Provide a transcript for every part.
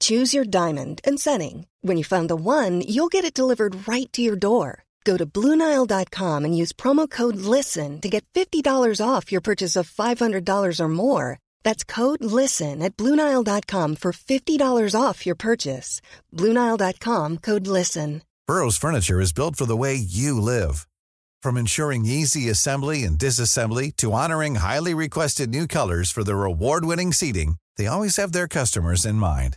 Choose your diamond and setting. When you find the one, you'll get it delivered right to your door. Go to Bluenile.com and use promo code LISTEN to get $50 off your purchase of $500 or more. That's code LISTEN at Bluenile.com for $50 off your purchase. Bluenile.com code LISTEN. Burrow's Furniture is built for the way you live. From ensuring easy assembly and disassembly to honoring highly requested new colors for their award winning seating, they always have their customers in mind.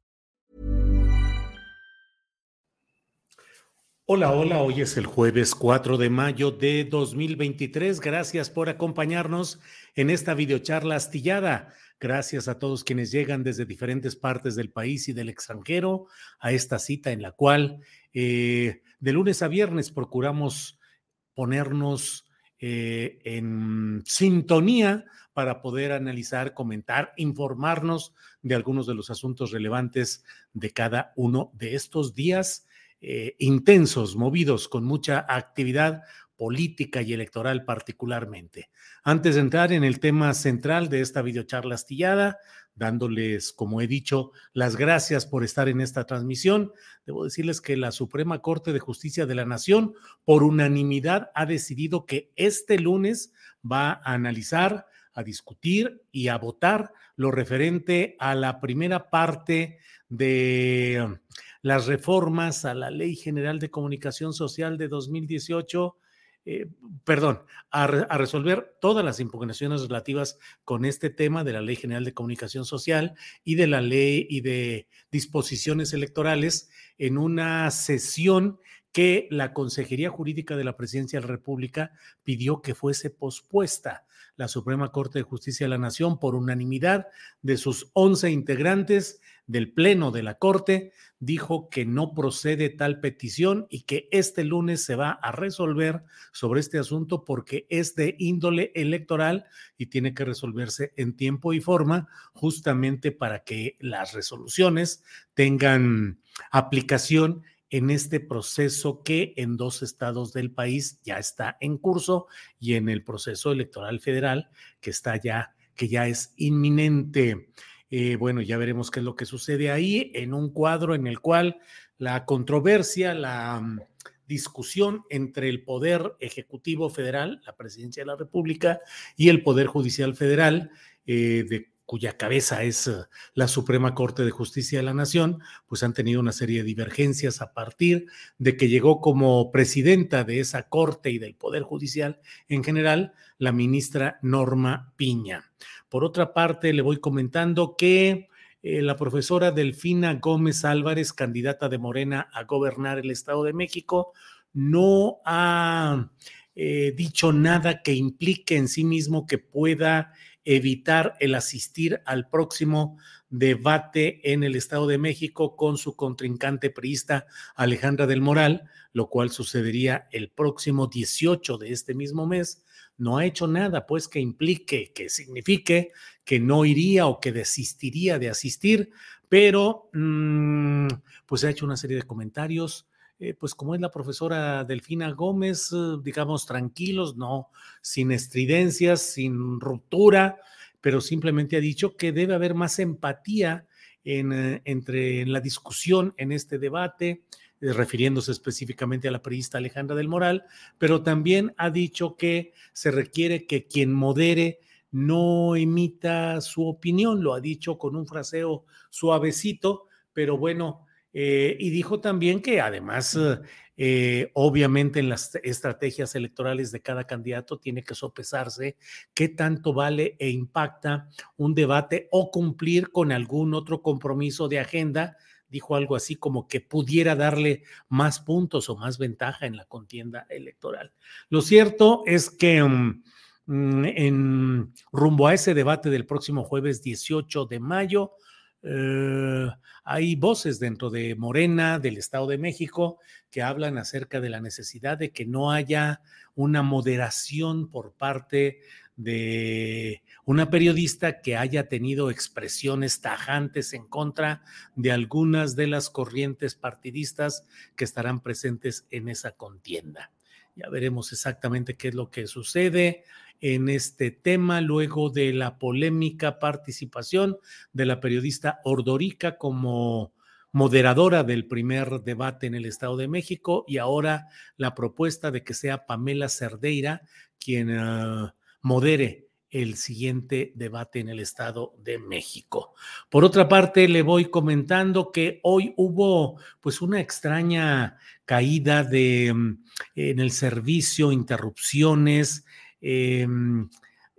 Hola, hola, hoy es el jueves 4 de mayo de 2023. Gracias por acompañarnos en esta videocharla astillada. Gracias a todos quienes llegan desde diferentes partes del país y del extranjero a esta cita en la cual eh, de lunes a viernes procuramos ponernos eh, en sintonía para poder analizar, comentar, informarnos de algunos de los asuntos relevantes de cada uno de estos días eh, intensos, movidos, con mucha actividad política y electoral particularmente. Antes de entrar en el tema central de esta videocharla astillada, dándoles, como he dicho, las gracias por estar en esta transmisión, debo decirles que la Suprema Corte de Justicia de la Nación, por unanimidad, ha decidido que este lunes va a analizar, a discutir y a votar lo referente a la primera parte de las reformas a la Ley General de Comunicación Social de 2018, eh, perdón, a, a, resolver todas las impugnaciones relativas con este tema de la Ley General de Comunicación Social y de la ley y de disposiciones electorales en una sesión que la Consejería Jurídica de la Presidencia de la República pidió que fuese pospuesta. La Suprema Corte de Justicia de la Nación, por unanimidad de sus 11 integrantes, del Pleno de la Corte dijo que no procede tal petición y que este lunes se va a resolver sobre este asunto porque es de índole electoral y tiene que resolverse en tiempo y forma justamente para que las resoluciones tengan aplicación en este proceso que en dos estados del país ya está en curso y en el proceso electoral federal que está ya que ya es inminente. Eh, bueno, ya veremos qué es lo que sucede ahí en un cuadro en el cual la controversia, la mm, discusión entre el Poder Ejecutivo Federal, la Presidencia de la República, y el Poder Judicial Federal, eh, de cuya cabeza es eh, la Suprema Corte de Justicia de la Nación, pues han tenido una serie de divergencias a partir de que llegó como presidenta de esa Corte y del Poder Judicial en general la ministra Norma Piña. Por otra parte, le voy comentando que eh, la profesora Delfina Gómez Álvarez, candidata de Morena a gobernar el Estado de México, no ha eh, dicho nada que implique en sí mismo que pueda evitar el asistir al próximo debate en el Estado de México con su contrincante priista Alejandra del Moral, lo cual sucedería el próximo 18 de este mismo mes. No ha hecho nada, pues, que implique, que signifique que no iría o que desistiría de asistir, pero mm, pues ha hecho una serie de comentarios, eh, pues como es la profesora Delfina Gómez, eh, digamos, tranquilos, no, sin estridencias, sin ruptura, pero simplemente ha dicho que debe haber más empatía en, eh, entre en la discusión en este debate, refiriéndose específicamente a la periodista Alejandra del Moral, pero también ha dicho que se requiere que quien modere no emita su opinión, lo ha dicho con un fraseo suavecito, pero bueno, eh, y dijo también que además, eh, obviamente en las estrategias electorales de cada candidato tiene que sopesarse qué tanto vale e impacta un debate o cumplir con algún otro compromiso de agenda dijo algo así como que pudiera darle más puntos o más ventaja en la contienda electoral. Lo cierto es que mm, mm, en rumbo a ese debate del próximo jueves 18 de mayo, eh, hay voces dentro de Morena, del Estado de México, que hablan acerca de la necesidad de que no haya una moderación por parte de una periodista que haya tenido expresiones tajantes en contra de algunas de las corrientes partidistas que estarán presentes en esa contienda. Ya veremos exactamente qué es lo que sucede en este tema luego de la polémica participación de la periodista Ordorica como moderadora del primer debate en el Estado de México y ahora la propuesta de que sea Pamela Cerdeira quien ah, modere el siguiente debate en el Estado de México. Por otra parte, le voy comentando que hoy hubo pues una extraña caída de mm, en el servicio, interrupciones, em,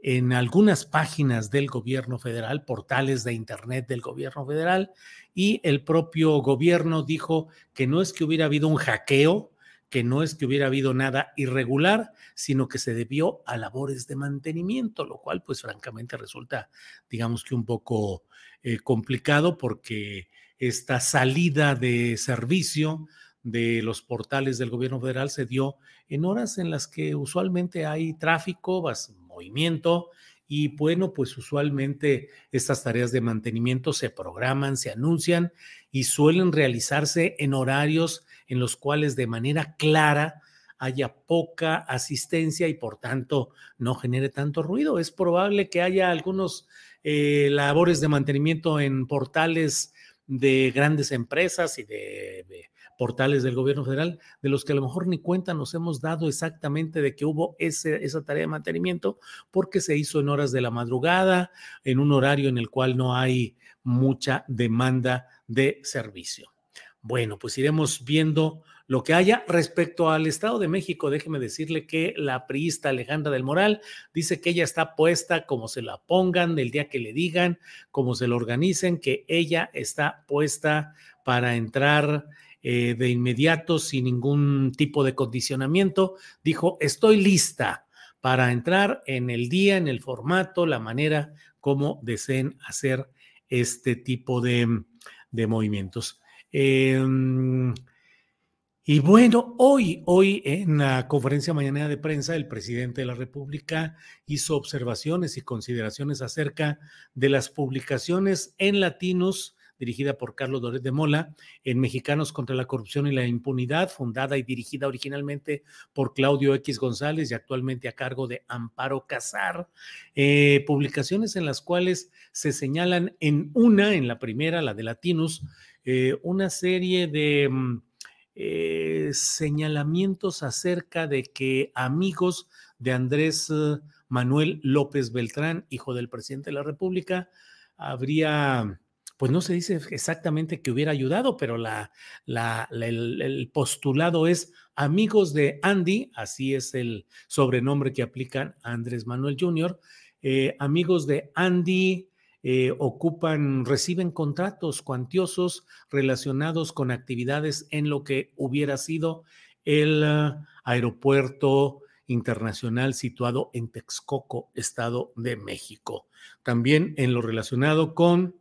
en algunas páginas del gobierno federal, portales de Internet del gobierno federal, y el propio gobierno dijo que no es que hubiera habido un hackeo, que no es que hubiera habido nada irregular, sino que se debió a labores de mantenimiento, lo cual pues francamente resulta, digamos que un poco eh, complicado porque esta salida de servicio de los portales del gobierno federal se dio en horas en las que usualmente hay tráfico, movimiento y bueno, pues usualmente estas tareas de mantenimiento se programan, se anuncian y suelen realizarse en horarios en los cuales de manera clara haya poca asistencia y por tanto no genere tanto ruido. Es probable que haya algunos eh, labores de mantenimiento en portales de grandes empresas y de portales del gobierno federal, de los que a lo mejor ni cuenta nos hemos dado exactamente de que hubo esa tarea de mantenimiento, porque se hizo en horas de la madrugada, en un horario en el cual no hay mucha demanda de servicio. Bueno, pues iremos viendo lo que haya. Respecto al Estado de México, déjeme decirle que la priista Alejandra del Moral dice que ella está puesta como se la pongan, el día que le digan, como se lo organicen, que ella está puesta para entrar eh, de inmediato, sin ningún tipo de condicionamiento, dijo, estoy lista para entrar en el día, en el formato, la manera como deseen hacer este tipo de, movimientos. Em, y bueno, hoy, hoy en la conferencia mañana de prensa, el presidente de la República hizo observaciones y consideraciones acerca de las publicaciones en latinos dirigida por Carlos Doret de Mola, en Mexicanos contra la Corrupción y la Impunidad, fundada y dirigida originalmente por Claudio X González y actualmente a cargo de Amparo Casar. Eh, publicaciones en las cuales se señalan en una, en la primera, la de Latinus, eh, una serie de... Mm, eh, señalamientos acerca de que amigos de Andrés Manuel López Beltrán, hijo del presidente de la República, habría pues no se dice exactamente que hubiera ayudado, pero la, el, postulado es amigos de Andy, así es el sobrenombre que aplican Andrés Manuel Jr., eh, amigos de Andy eh, ocupan, reciben contratos cuantiosos relacionados con actividades en lo que hubiera sido el ah, aeropuerto internacional situado en Texcoco, Estado de México. También en lo relacionado con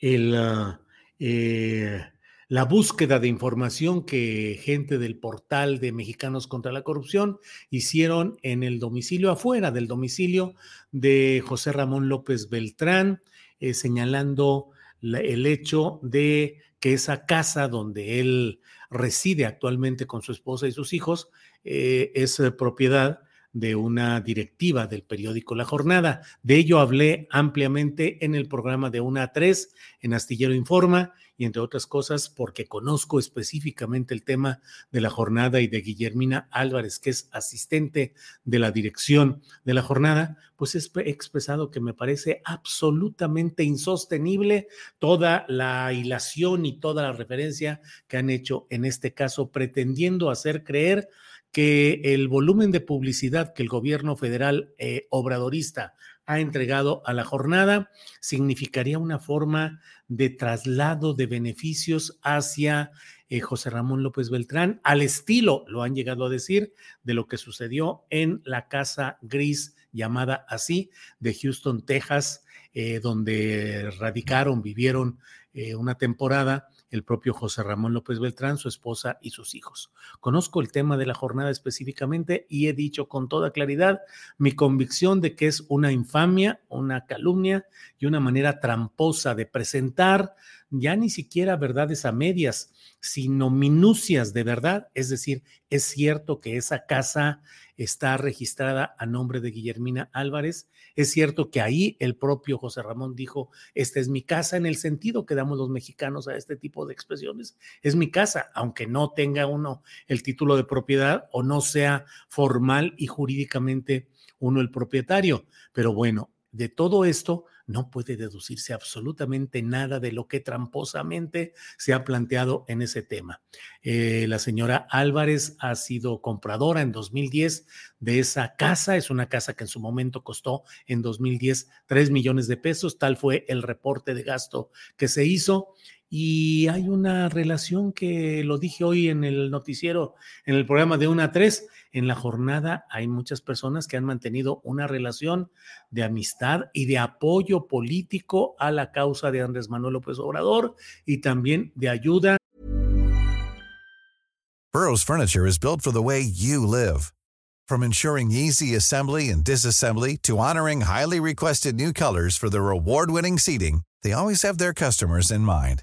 el, ah, eh, la búsqueda de información que gente del portal de Mexicanos contra la Corrupción hicieron en el domicilio afuera del domicilio de José Ramón López Beltrán, eh, señalando el hecho de que esa casa donde él reside actualmente con su esposa y sus hijos eh, es propiedad de una directiva del periódico La Jornada. De ello hablé ampliamente en el programa de una a tres en Astillero Informa y entre otras cosas porque conozco específicamente el tema de la jornada y de Guillermina Álvarez, que es asistente de la dirección de la jornada, pues he expresado que me parece absolutamente insostenible toda la hilación y toda la referencia que han hecho en este caso, pretendiendo hacer creer que el volumen de publicidad que el gobierno federal eh, obradorista ha entregado a la jornada significaría una forma de traslado de beneficios hacia eh, José Ramón López Beltrán, al estilo, lo han llegado a decir, de lo que sucedió en la Casa Gris, llamada así, de Houston, Texas, eh, donde radicaron, vivieron una temporada el propio José Ramón López Beltrán, su esposa y sus hijos. Conozco el tema de la jornada específicamente y he dicho con toda claridad mi convicción de que es una infamia, una calumnia y una manera tramposa de presentar ya ni siquiera verdades a medias, sino minucias de verdad. Es decir, es cierto que esa casa está registrada a nombre de Guillermina Álvarez. Es cierto que ahí el propio José Ramón dijo, esta es mi casa en el sentido que damos los mexicanos a este tipo de expresiones. Es mi casa, aunque no tenga uno el título de propiedad o no sea formal y jurídicamente uno el propietario. Pero bueno, de todo esto no puede deducirse absolutamente nada de lo que tramposamente se ha planteado en ese tema. Eh, la señora Álvarez ha sido compradora en 2010 de esa casa. Es una casa que en su momento costó en 2010 3 millones de pesos. Tal fue el reporte de gasto que se hizo y hay una relación que lo dije hoy en el noticiero, en el programa de 1 a 3. En la jornada hay muchas personas que han mantenido una relación de amistad y de apoyo político a la causa de Andrés Manuel López Obrador y también de ayuda. Burroughs Furniture is built for the way you live. From ensuring easy assembly and disassembly to honoring highly requested new colors for their award-winning seating, they always have their customers in mind.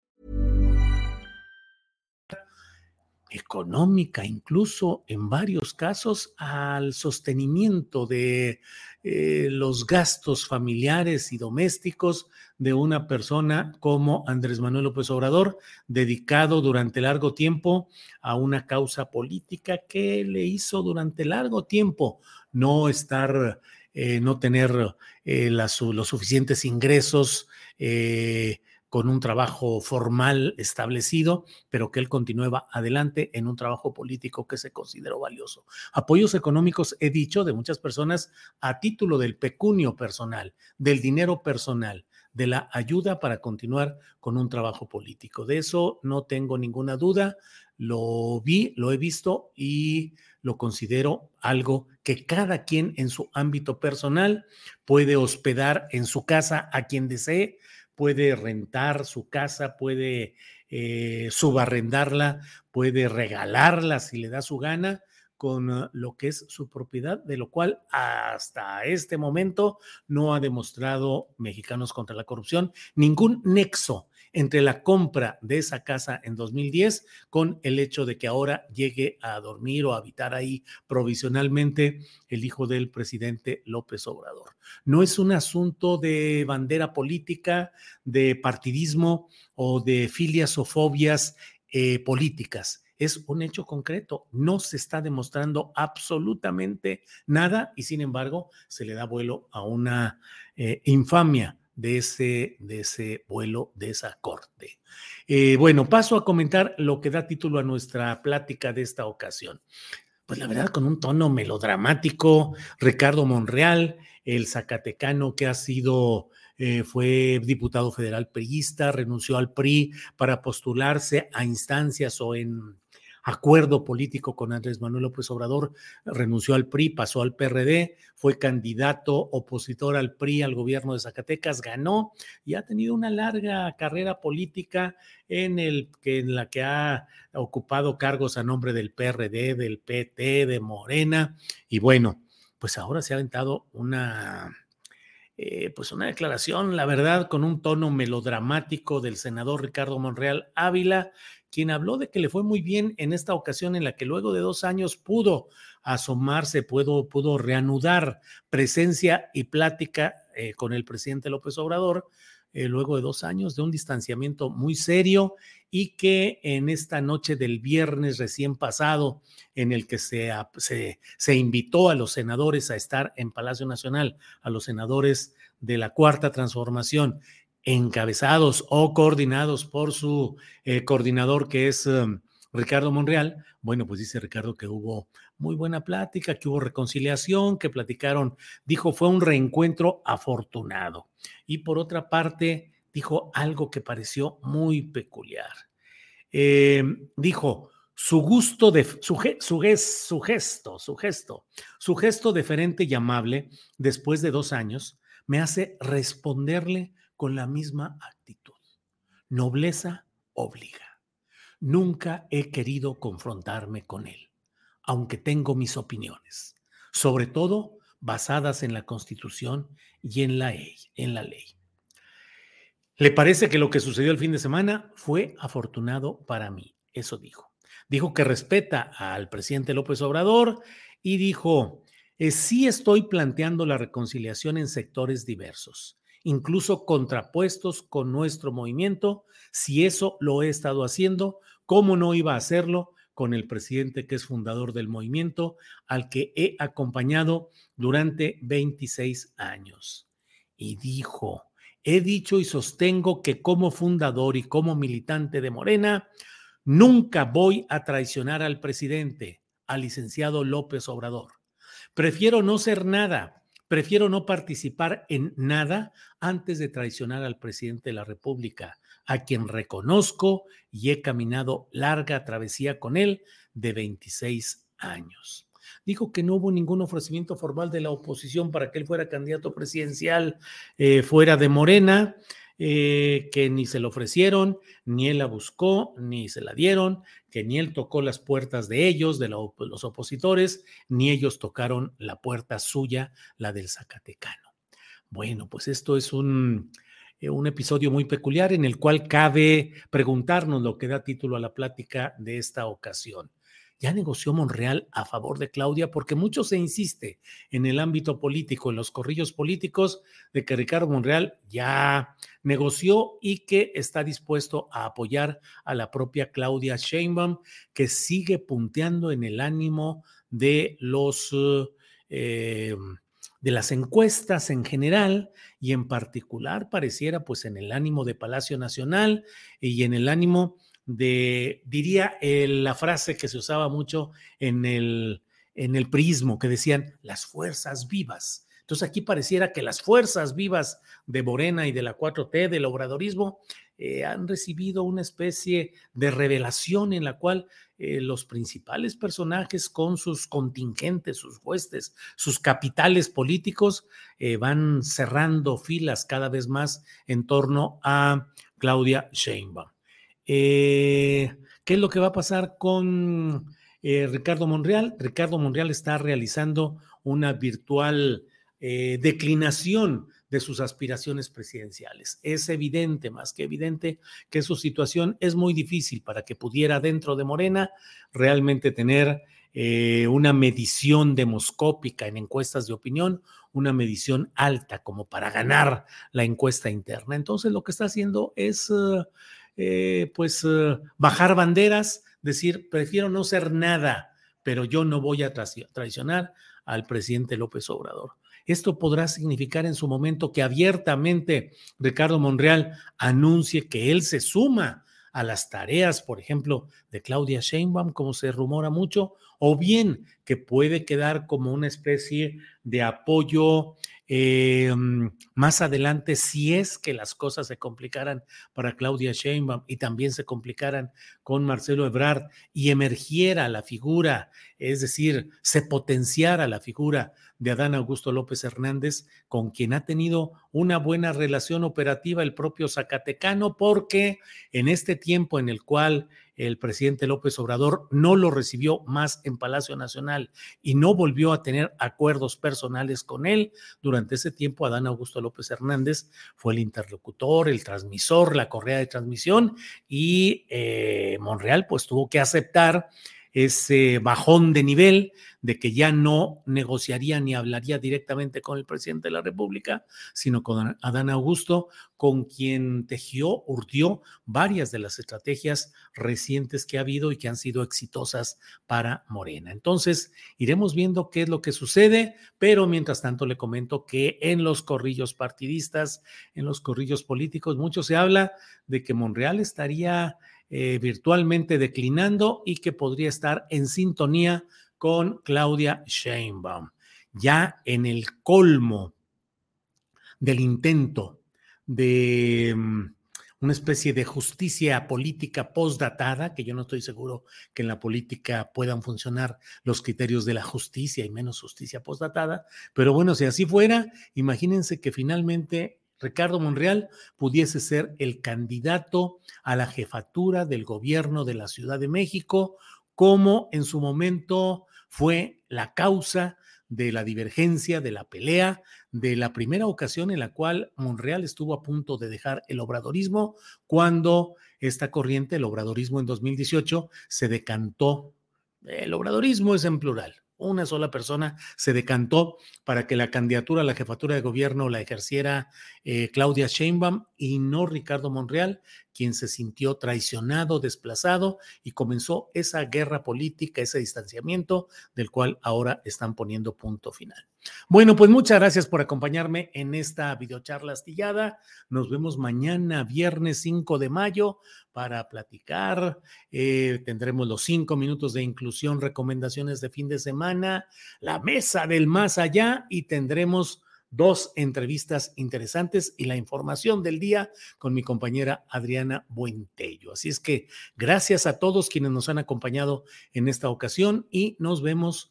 Económica, incluso en varios casos al sostenimiento de eh, los gastos familiares y domésticos de una persona como Andrés Manuel López Obrador, dedicado durante largo tiempo a una causa política que le hizo durante largo tiempo no estar, eh, no tener eh, los suficientes ingresos con un trabajo formal establecido, pero que él continuaba adelante en un trabajo político que se consideró valioso. Apoyos económicos, he dicho, de muchas personas a título del pecunio personal, del dinero personal, de la ayuda para continuar con un trabajo político. De eso no tengo ninguna duda, lo vi, lo he visto y lo considero algo que cada quien en su ámbito personal puede hospedar en su casa a quien desee, puede rentar su casa, puede eh, subarrendarla, puede regalarla si le da su gana con ah, lo que es su propiedad, de lo cual hasta este momento no ha demostrado Mexicanos contra la Corrupción ningún nexo entre la compra de esa casa en 2010 con el hecho de que ahora llegue a dormir o a habitar ahí provisionalmente el hijo del presidente López Obrador. No es un asunto de bandera política, de partidismo o de filias o fobias eh, políticas es un hecho concreto. No se está demostrando absolutamente nada y sin embargo se le da vuelo a una eh, infamia de ese, de ese vuelo, de esa corte. Eh, bueno, paso a comentar lo que da título a nuestra plática de esta ocasión. Pues la verdad, con un tono melodramático, Ricardo Monreal, el zacatecano que ha sido, eh, fue diputado federal priista, renunció al PRI para postularse a instancias o en acuerdo político con Andrés Manuel López Obrador, renunció al PRI, pasó al PRD, fue candidato opositor al PRI al gobierno de Zacatecas, ganó y ha tenido una larga carrera política en, el, en la que ha ocupado cargos a nombre del PRD, del PT, de Morena. Y bueno, pues ahora se ha aventado una eh, pues una declaración, la verdad, con un tono melodramático del senador Ricardo Monreal Ávila, quien habló de que le fue muy bien en esta ocasión en la que luego de dos años pudo asomarse, pudo, pudo reanudar presencia y plática eh, con el presidente López Obrador, eh, luego de dos años de un distanciamiento muy serio y que en esta noche del viernes recién pasado, en el que se, se, se, invitó a los senadores a estar en Palacio Nacional, a los senadores de la Cuarta Transformación, encabezados o coordinados por su eh, coordinador que es um, Ricardo Monreal, bueno, pues dice Ricardo que hubo muy buena plática, que hubo reconciliación, que platicaron, dijo, fue un reencuentro afortunado. Y por otra parte, dijo algo que pareció muy peculiar. Eh, dijo, su gusto de su, su, su, gesto, su gesto, su gesto deferente y amable después de dos años me hace responderle con la misma actitud. Nobleza obliga. Nunca he querido confrontarme con él, aunque tengo mis opiniones, sobre todo basadas en la Constitución y en la, en la ley. ¿Le parece que lo que sucedió el fin de semana fue afortunado para mí? Eso dijo. Dijo que respeta al presidente López Obrador y dijo, eh, sí estoy planteando la reconciliación en sectores diversos incluso contrapuestos con nuestro movimiento. Si eso lo he estado haciendo, ¿cómo no iba a hacerlo con el presidente que es fundador del movimiento, al que he acompañado durante 26 años? Y dijo, he dicho y sostengo que como fundador y como militante de Morena, nunca voy a traicionar al presidente, al licenciado López Obrador. Prefiero no ser nada, Prefiero no participar en nada antes de traicionar al presidente de la República, a quien reconozco y he caminado larga travesía con él de 26 años. Dijo que no hubo ningún ofrecimiento formal de la oposición para que él fuera candidato presidencial eh, fuera de Morena, eh, que ni se lo ofrecieron, ni él la buscó, ni se la dieron, que ni él tocó las puertas de ellos, de los opositores, ni ellos tocaron la puerta suya, la del Zacatecano. Bueno, pues esto es un, eh, un episodio muy peculiar en el cual cabe preguntarnos lo que da título a la plática de esta ocasión ya negoció Monreal a favor de Claudia, porque mucho se insiste en el ámbito político, en los corrillos políticos, de que Ricardo Monreal ya negoció y que está dispuesto a apoyar a la propia Claudia Sheinbaum, que sigue punteando en el ánimo de los... Eh, de las encuestas en general y en particular pareciera pues en el ánimo de Palacio Nacional y en el ánimo de, diría la frase que se usaba mucho en el, en el prismo, que decían las fuerzas vivas. Entonces aquí pareciera que las fuerzas vivas de Morena y de la 4T, del obradorismo, eh, han recibido una especie de revelación en la cual eh, los principales personajes con sus contingentes, sus huestes, sus capitales políticos, eh, van cerrando filas cada vez más en torno a Claudia Sheinbaum. Eh, ¿Qué es lo que va a pasar con eh, Ricardo Monreal? Ricardo Monreal está realizando una virtual eh, declinación de sus aspiraciones presidenciales. Es evidente, más que evidente, que su situación es muy difícil para que pudiera dentro de Morena realmente tener una medición demoscópica en encuestas de opinión, una medición alta como para ganar la encuesta interna. Entonces lo que está haciendo es eh, pues eh, bajar banderas, decir, prefiero no ser nada, pero yo no voy a traicionar al presidente López Obrador. Esto podrá significar en su momento que abiertamente Ricardo Monreal anuncie que él se suma a las tareas, por ejemplo, de Claudia Sheinbaum, como se rumora mucho, o bien que puede quedar como una especie de apoyo eh, más adelante, si es que las cosas se complicaran para Claudia Sheinbaum y también se complicaran con Marcelo Ebrard y emergiera la figura, es decir, se potenciara la figura de Adán Augusto López Hernández, con quien ha tenido una buena relación operativa el propio Zacatecano, porque en este tiempo en el cual el presidente López Obrador no lo recibió más en Palacio Nacional y no volvió a tener acuerdos personales con él. Durante ese tiempo, Adán Augusto López Hernández fue el interlocutor, el transmisor, la correa de transmisión y eh, Monreal pues tuvo que aceptar ese bajón de nivel de que ya no negociaría ni hablaría directamente con el presidente de la República, sino con Adán Augusto, con quien tejió, urdió varias de las estrategias recientes que ha habido y que han sido exitosas para Morena. Entonces, iremos viendo qué es lo que sucede, pero mientras tanto le comento que en los corrillos partidistas, en los corrillos políticos, mucho se habla de que Monreal estaría eh, virtualmente declinando y que podría estar en sintonía con Claudia Sheinbaum. Ya en el colmo del intento de mm, una especie de justicia política postdatada, que yo no estoy seguro que en la política puedan funcionar los criterios de la justicia y menos justicia postdatada, pero bueno, si así fuera, imagínense que finalmente Ricardo Monreal pudiese ser el candidato a la jefatura del gobierno de la Ciudad de México, como en su momento fue la causa de la divergencia, de la pelea, de la primera ocasión en la cual Monreal estuvo a punto de dejar el obradorismo, cuando esta corriente, el obradorismo en 2018, se decantó. El obradorismo es en plural, una sola persona se decantó para que la candidatura a la jefatura de gobierno la ejerciera eh, Claudia Sheinbaum y no Ricardo Monreal, quien se sintió traicionado, desplazado y comenzó esa guerra política, ese distanciamiento del cual ahora están poniendo punto final. Bueno, pues muchas gracias por acompañarme en esta videocharla astillada. Nos vemos mañana, viernes 5 de mayo, para platicar. Eh, tendremos los cinco minutos de inclusión, recomendaciones de fin de semana, la mesa del más allá y tendremos dos entrevistas interesantes y la información del día con mi compañera Adriana Buentello. Así es que gracias a todos quienes nos han acompañado en esta ocasión y nos vemos